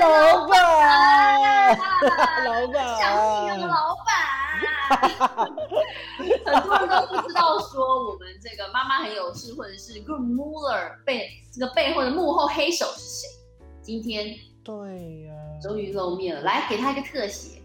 老板，老板，想你了，老板。很多人都不知道说我们这个妈妈很有事，或者是 Good Muller 背这个背后的幕后黑手是谁？今天对呀，终于露面了，来给他一个特写。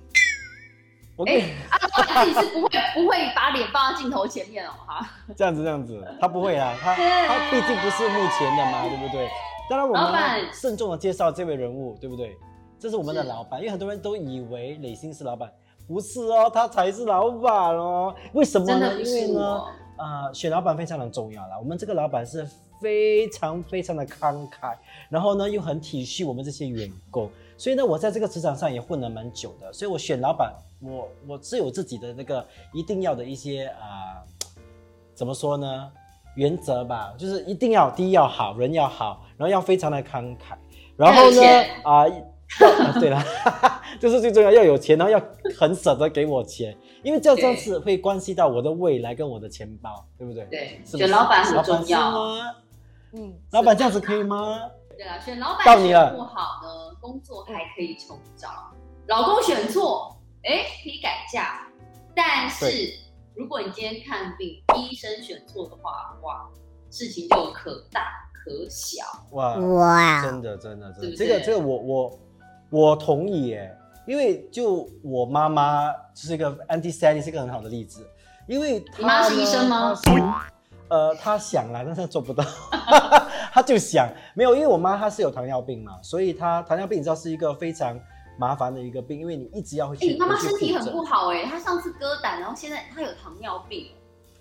哎，阿你是不会不会把脸放到镜头前面哦，哈。这样子这样子，他不会啊，他他毕竟不是目前的嘛，对不对？当然我们慎重的介绍这位人物，对不对？这是我们的老板，因为很多人都以为磊鑫是老板，不是哦，他才是老板哦。为什么呢？因为呢，呃，选老板非常的重要啦。我们这个老板是非常非常的慷慨，然后呢又很体恤我们这些员工，所以呢，我在这个职场上也混了蛮久的，所以我选老板，我我是有自己的那个一定要的一些啊，怎么说呢？原则吧，就是一定要第一要好人要好，然后要非常的慷慨，然后呢 啊，对了，就是最重要，要有钱，然后要很舍得给我钱，因为这样子会关系到我的未来跟我的钱包，对不对？对，选老板很重要吗？嗯，老板这样子可以吗？对啊，选老板选不好呢，工作还可以重找，老公选错，哎，可以改嫁，但是。如果你今天看病，医生选错的话，哇，事情就可大可小。哇哇，真的真的真的，这个这个我我我同意耶，因为就我妈妈就是一个 anti Sally 是一个很好的例子，因为你妈是医生吗？呃，她想来，但是做不到，她就想没有，因为我妈她是有糖尿病嘛，所以她糖尿病你知道是一个非常。麻烦的一个病，因为你一直要去。你妈妈身体很不好哎，她上次割胆，然后现在她有糖尿病。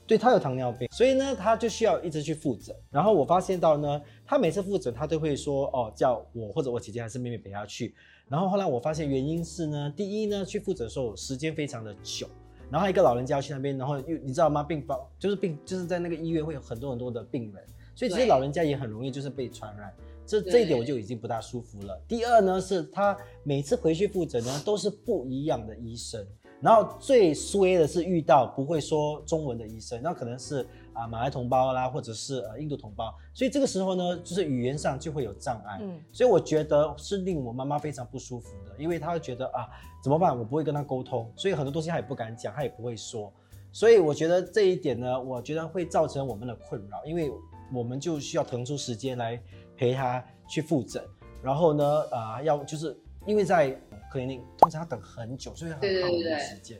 对，她有糖尿病，所以呢，她就需要一直去复诊。然后我发现到呢，她每次复诊，她都会说哦，叫我或者我姐姐还是妹妹陪她去。然后后来我发现原因是呢，第一呢，去复诊的时候时间非常的久，然后一个老人家去那边，然后又你知道吗？病房就是病，就是在那个医院会有很多很多的病人，所以其实老人家也很容易就是被传染。这这一点我就已经不大舒服了。第二呢，是他每次回去复诊呢，都是不一样的医生。然后最衰的是遇到不会说中文的医生，那可能是啊马来同胞啦，或者是呃印度同胞。所以这个时候呢，就是语言上就会有障碍。嗯，所以我觉得是令我妈妈非常不舒服的，因为她会觉得啊怎么办？我不会跟她沟通，所以很多东西她也不敢讲，她也不会说。所以我觉得这一点呢，我觉得会造成我们的困扰，因为我们就需要腾出时间来。陪他去复诊，然后呢，啊，要就是因为在可能通常要等很久，所以很耗我们的时间。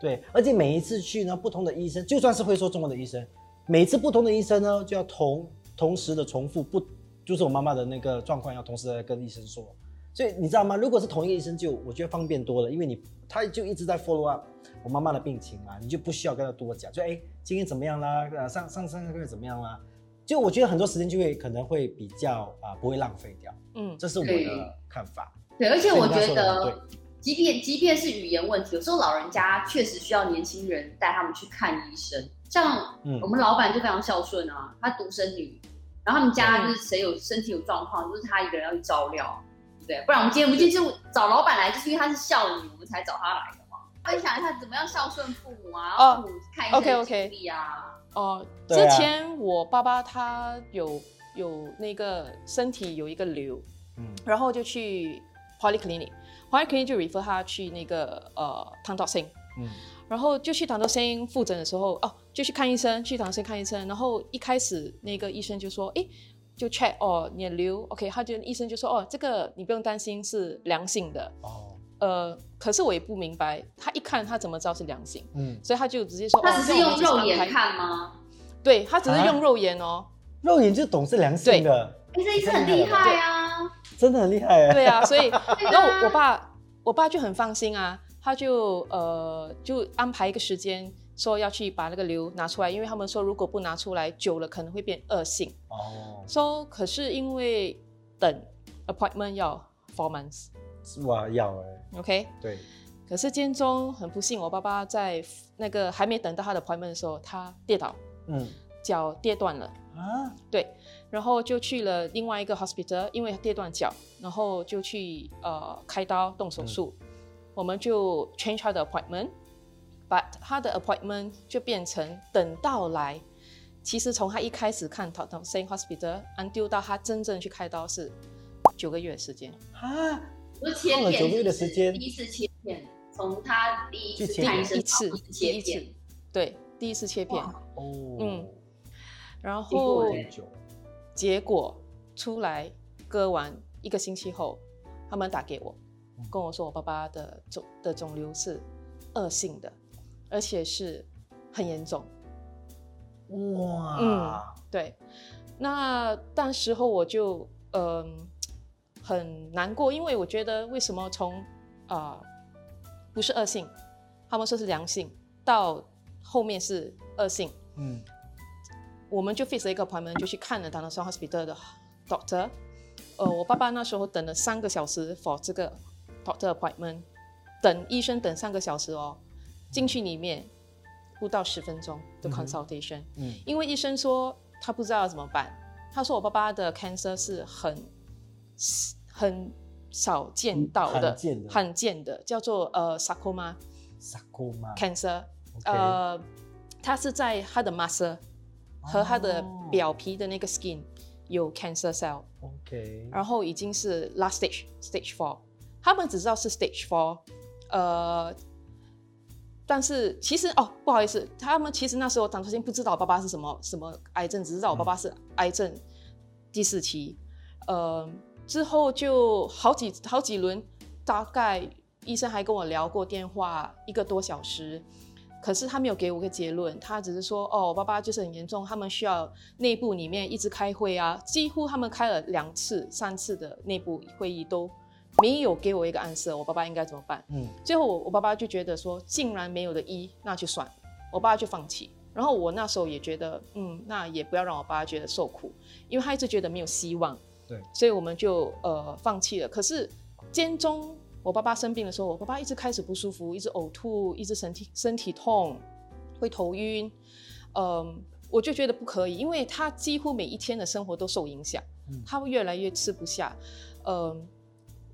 对，而且每一次去呢，不同的医生，就算是会说中文的医生，每次不同的医生呢，就要同同时的重复不，就是我妈妈的那个状况要同时的跟医生说。所以你知道吗？如果是同一个医生，就我觉得方便多了，因为你他就一直在 follow up 我妈妈的病情嘛，你就不需要跟他多讲，就哎，今天怎么样啦？上上上个月怎么样啦？就我觉得很多时间就会可能会比较啊不会浪费掉，嗯，这是我的看法。对，而且我觉得，即便即便是语言问题，有时候老人家确实需要年轻人带他们去看医生。像我们老板就非常孝顺啊，他独生女，然后他们家就是谁有身体有状况，就是他一个人要去照料，对不对？不然我们今天我们今天就找老板来，就是因为他是孝女，我们才找他来的嘛。分享一下怎么样孝顺父母啊，父母看医生经历啊。哦，之前我爸爸他有有那个身体有一个瘤，嗯，然后就去 polyclinic，polyclinic 就 refer 他去那个呃唐道星，嗯，然后就去唐道星复诊的时候，哦，就去看医生，去唐道星看医生，然后一开始那个医生就说，哎，就 check 哦，你的瘤，OK，他就医生就说，哦，这个你不用担心是良性的，哦。呃，可是我也不明白，他一看他怎么知道是良性？嗯，所以他就直接说，他只是用肉眼看吗？对他只是用肉眼哦，肉眼就懂是良性的。哎，这医生很厉害啊，真的很厉害。对啊，所以 然后我爸，我爸就很放心啊，他就呃就安排一个时间，说要去把那个瘤拿出来，因为他们说如果不拿出来，久了可能会变恶性。哦，说可是因为等 appointment 要 four months。哇，要哎，OK，对。可是间中很不幸，我爸爸在那个还没等到他的 appointment 的时候，他跌倒，嗯，脚跌断了啊。对，然后就去了另外一个 hospital，因为跌断脚，然后就去呃开刀动手术。我们就 change 他的 appointment，but 他的 appointment 就变成等到来。其实从他一开始看到 same hospital，until 到他真正去开刀是九个月时间啊。切了九个月的时间，第一次切片，从他第一次第一次切片，对，第一次切片，哦，嗯，然后结果出来割完一个星期后，他们打给我，跟我说我爸爸的肿的肿瘤是恶性的，而且是很严重。哇，嗯，对，那当时候我就嗯很难过，因为我觉得为什么从啊不是恶性，他们说是良性，到后面是恶性，嗯，我们就 fix 了一个 appointment 就去看了 Danason Hospital 的 doctor，呃，我爸爸那时候等了三个小时 for 这个 doctor appointment，等医生等三个小时哦，进去里面。不到十分钟的 consultation，嗯，因为医生说他不知道要怎么办。他说我爸爸的 cancer 是很很少见到的，罕见的，叫做呃 sarcoma，sarcoma cancer，呃，它是在他的 muscle 和他的表皮的那个 skin 有 cancer cell，OK，然后已经是 last stage，stage four，他们只知道是 stage four，呃。但是其实哦，不好意思，他们其实那时候当初先不知道我爸爸是什么什么癌症，只知道我爸爸是癌症第四期。呃，之后就好几好几轮，大概医生还跟我聊过电话一个多小时，可是他没有给我个结论，他只是说哦，我爸爸就是很严重，他们需要内部里面一直开会啊，几乎他们开了两次、三次的内部会议都。没有给我一个暗示，我爸爸应该怎么办？嗯，最后我我爸爸就觉得说，竟然没有的一，那就算，我爸爸就放弃。然后我那时候也觉得，嗯，那也不要让我爸爸觉得受苦，因为他一直觉得没有希望。对，所以我们就呃放弃了。可是间中我爸爸生病的时候，我爸爸一直开始不舒服，一直呕吐，一直身体身体痛，会头晕。嗯，我就觉得不可以，因为他几乎每一天的生活都受影响，他会越来越吃不下。嗯。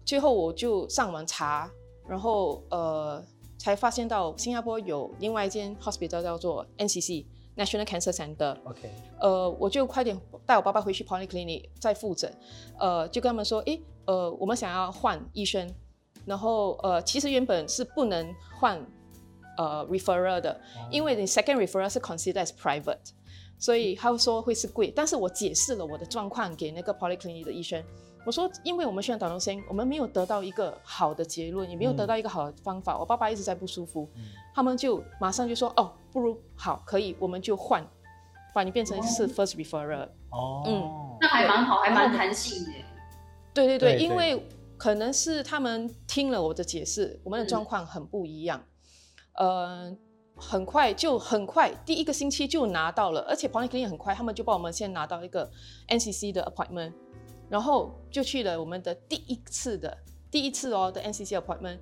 最后我就上网查，然后呃才发现到新加坡有另外一间 hospital 叫做 NCC National Cancer Center。OK，呃我就快点带我爸爸回去 polyclinic 再复诊，呃就跟他们说，诶呃我们想要换医生，然后呃其实原本是不能换呃 referral 的，因为你 second referral 是 considered as private，所以他说会是贵，但是我解释了我的状况给那个 polyclinic 的医生。我说，因为我们需要打东西，我们没有得到一个好的结论，也没有得到一个好的方法。我爸爸一直在不舒服，他们就马上就说：“哦，不如好，可以，我们就换，把你变成是 first referral。”哦，嗯，那还蛮好，还蛮弹性的。对对对，因为可能是他们听了我的解释，我们的状况很不一样。呃，很快就很快，第一个星期就拿到了，而且 p o l y c l i n i c 很快，他们就帮我们先拿到一个 NCC 的 appointment。然后就去了我们的第一次的第一次哦的 NCC appointment。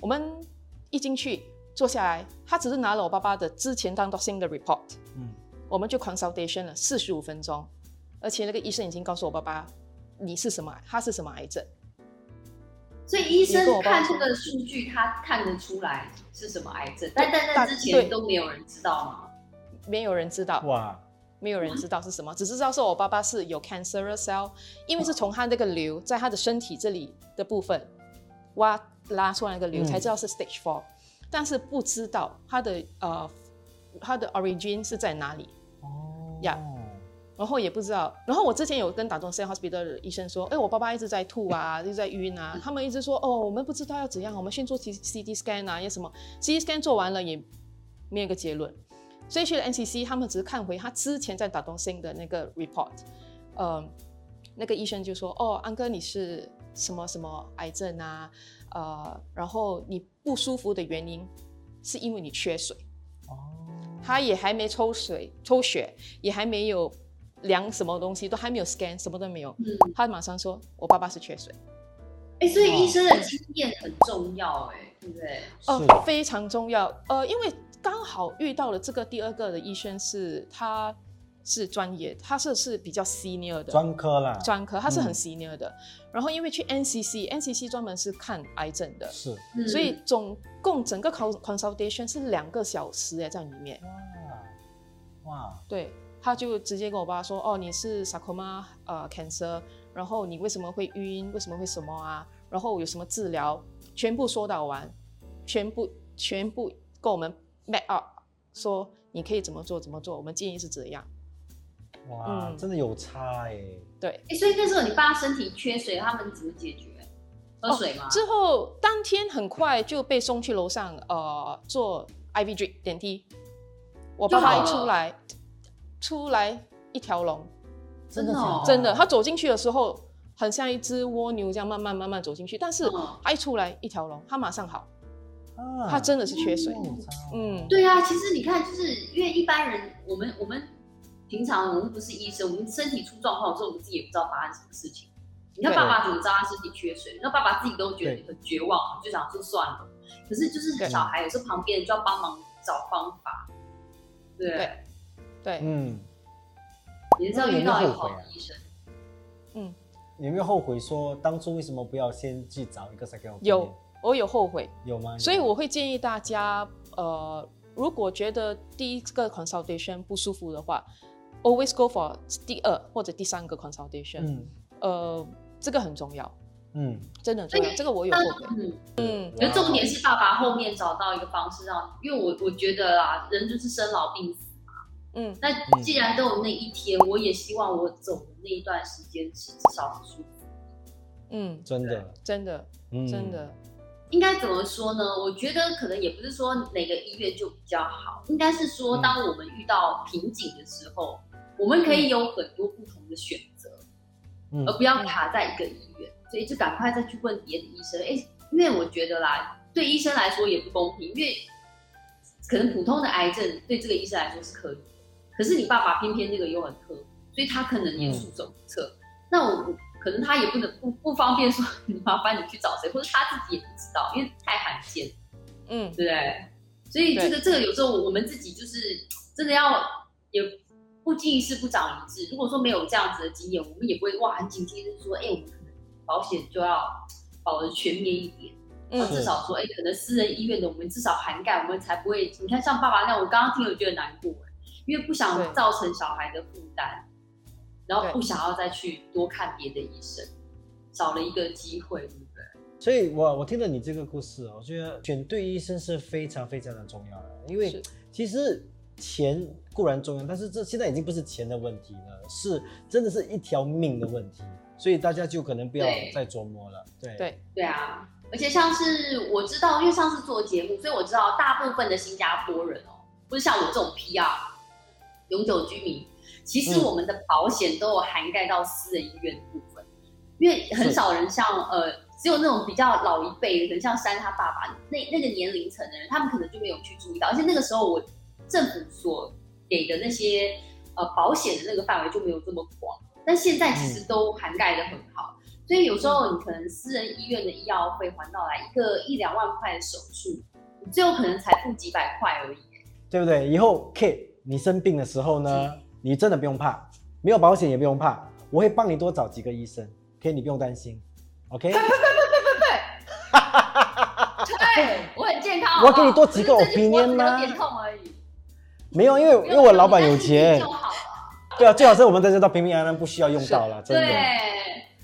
我们一进去坐下来，他只是拿了我爸爸的之前当到新的 report，嗯，我们就 consultation 了四十五分钟，而且那个医生已经告诉我爸爸你是什么，他是什么癌症。所以医生看这个数据，他看得出来是什么癌症，但但在之前都没有人知道吗？没有人知道。哇。没有人知道是什么，只知道说我爸爸是有 cancer cell，因为是从他那个瘤在他的身体这里的部分挖拉出来那个瘤，才知道是 stage four，但是不知道他的呃他的 origin 是在哪里。哦。呀，然后也不知道，然后我之前有跟打中 C hospital 的医生说，哎，我爸爸一直在吐啊，一直在晕啊，他们一直说哦，我们不知道要怎样，我们先做 C C T scan 啊，也什么。C T scan 做完了也没有个结论。所以去了 NCC，他们只是看回他之前在打东星的那个 report，呃，那个医生就说：“哦，安哥你是什么什么癌症啊？呃，然后你不舒服的原因是因为你缺水。”哦，他也还没抽水抽血，也还没有量什么东西，都还没有 scan，什么都没有。嗯，他马上说：“我爸爸是缺水。”哎，所以医生的经验很重要，哎，对不对？哦，非常重要。呃，因为。刚好遇到了这个第二个的医生，是他是专业，他是是比较 senior 的专科啦，专科他是很 senior 的。然后因为去 NCC，NCC 专门是看癌症的，是，所以总共整个 consultation 是两个小时哎，在里面。哇，哇，对，他就直接跟我爸说，哦，你是 sarcoma 呃 cancer，然后你为什么会晕？为什么会什么啊？然后有什么治疗？全部说到完，全部全部跟我们 map up，说你可以怎么做怎么做，我们建议是这样。哇，真的有差哎。对，哎，所以那时候你爸身体缺水，他们怎么解决？喝水吗？之后当天很快就被送去楼上，呃，做 IV drip 点滴。我爸爸一出来，出来一条龙，真的真的。他走进去的时候，很像一只蜗牛这样慢慢慢慢走进去，但是他一出来一条龙，他马上好。他真的是缺水。嗯，对啊，其实你看，就是因为一般人，我们我们。平常我们不是医生，我们身体出状况的时候，我们自己也不知道发生什么事情。你看爸爸怎么知道他身体缺水？那爸爸自己都觉得很绝望，就想说算了。可是就是小孩有时候旁边人就要帮忙找方法，对对，嗯。你是要遇到一个好的医生，嗯。有没有后悔说当初为什么不要先去找一个 psychiatrist？有，我有后悔。有吗？所以我会建议大家，呃，如果觉得第一个 consultation 不舒服的话。Always go for 第二或者第三个 consultation，嗯，呃，这个很重要，嗯，真的重要，这个我有后悔，嗯嗯。可重点是爸爸后面找到一个方式让，因为我我觉得啊，人就是生老病死嘛，嗯，那既然都有那一天，我也希望我走的那一段时间是至少是舒服，嗯，真的，真的，真的。应该怎么说呢？我觉得可能也不是说哪个医院就比较好，应该是说当我们遇到瓶颈的时候。我们可以有很多不同的选择，而不要卡在一个医院，所以就赶快再去问别的医生。哎，因为我觉得啦，对医生来说也不公平，因为可能普通的癌症对这个医生来说是可以的，可是你爸爸偏偏这个又很特，所以他可能也束手无策。那我可能他也不能不不方便说，你麻烦你去找谁，或者他自己也不知道，因为太罕见，嗯，对不对？所以这个这个有时候我们自己就是真的要也。不经一事不长一智。如果说没有这样子的经验，我们也不会哇很警惕，就是说，哎，我们可能保险就要保的全面一点。嗯。至少说，哎，可能私人医院的我们至少涵盖，我们才不会。你看，像爸爸那样，我刚刚听了觉得难过，因为不想造成小孩的负担，然后不想要再去多看别的医生，找了一个机会，对不对？所以我我听了你这个故事，我觉得选对医生是非常非常的重要的，因为其实。钱固然重要，但是这现在已经不是钱的问题了，是真的是一条命的问题，所以大家就可能不要再琢磨了。对对对啊！而且像是我知道，因为上次做节目，所以我知道大部分的新加坡人哦，不是像我这种 PR 永久居民，其实我们的保险都有涵盖到私人医院的部分，因为很少人像呃，只有那种比较老一辈的，可能像山他爸爸那那个年龄层的人，他们可能就没有去注意到，而且那个时候我。政府所给的那些呃保险的那个范围就没有这么广，但现在其实都涵盖的很好，所以有时候你可能私人医院的医药费还到来一个一两万块的手术，你最后可能才付几百块而已，对不对？以后 K 你生病的时候呢，你真的不用怕，没有保险也不用怕，我会帮你多找几个医生，K 你不用担心，OK？对，我很健康。我给你多几个 opinion 吗？点痛而已。没有，因为因为我老板有钱。对啊，最好是我们在这都平平安安，不需要用到了，真的。对，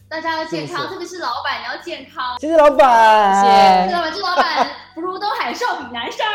大家要健康，特别是老板你要健康。谢谢老板。谢谢老板，祝老板福如东海，寿比南山。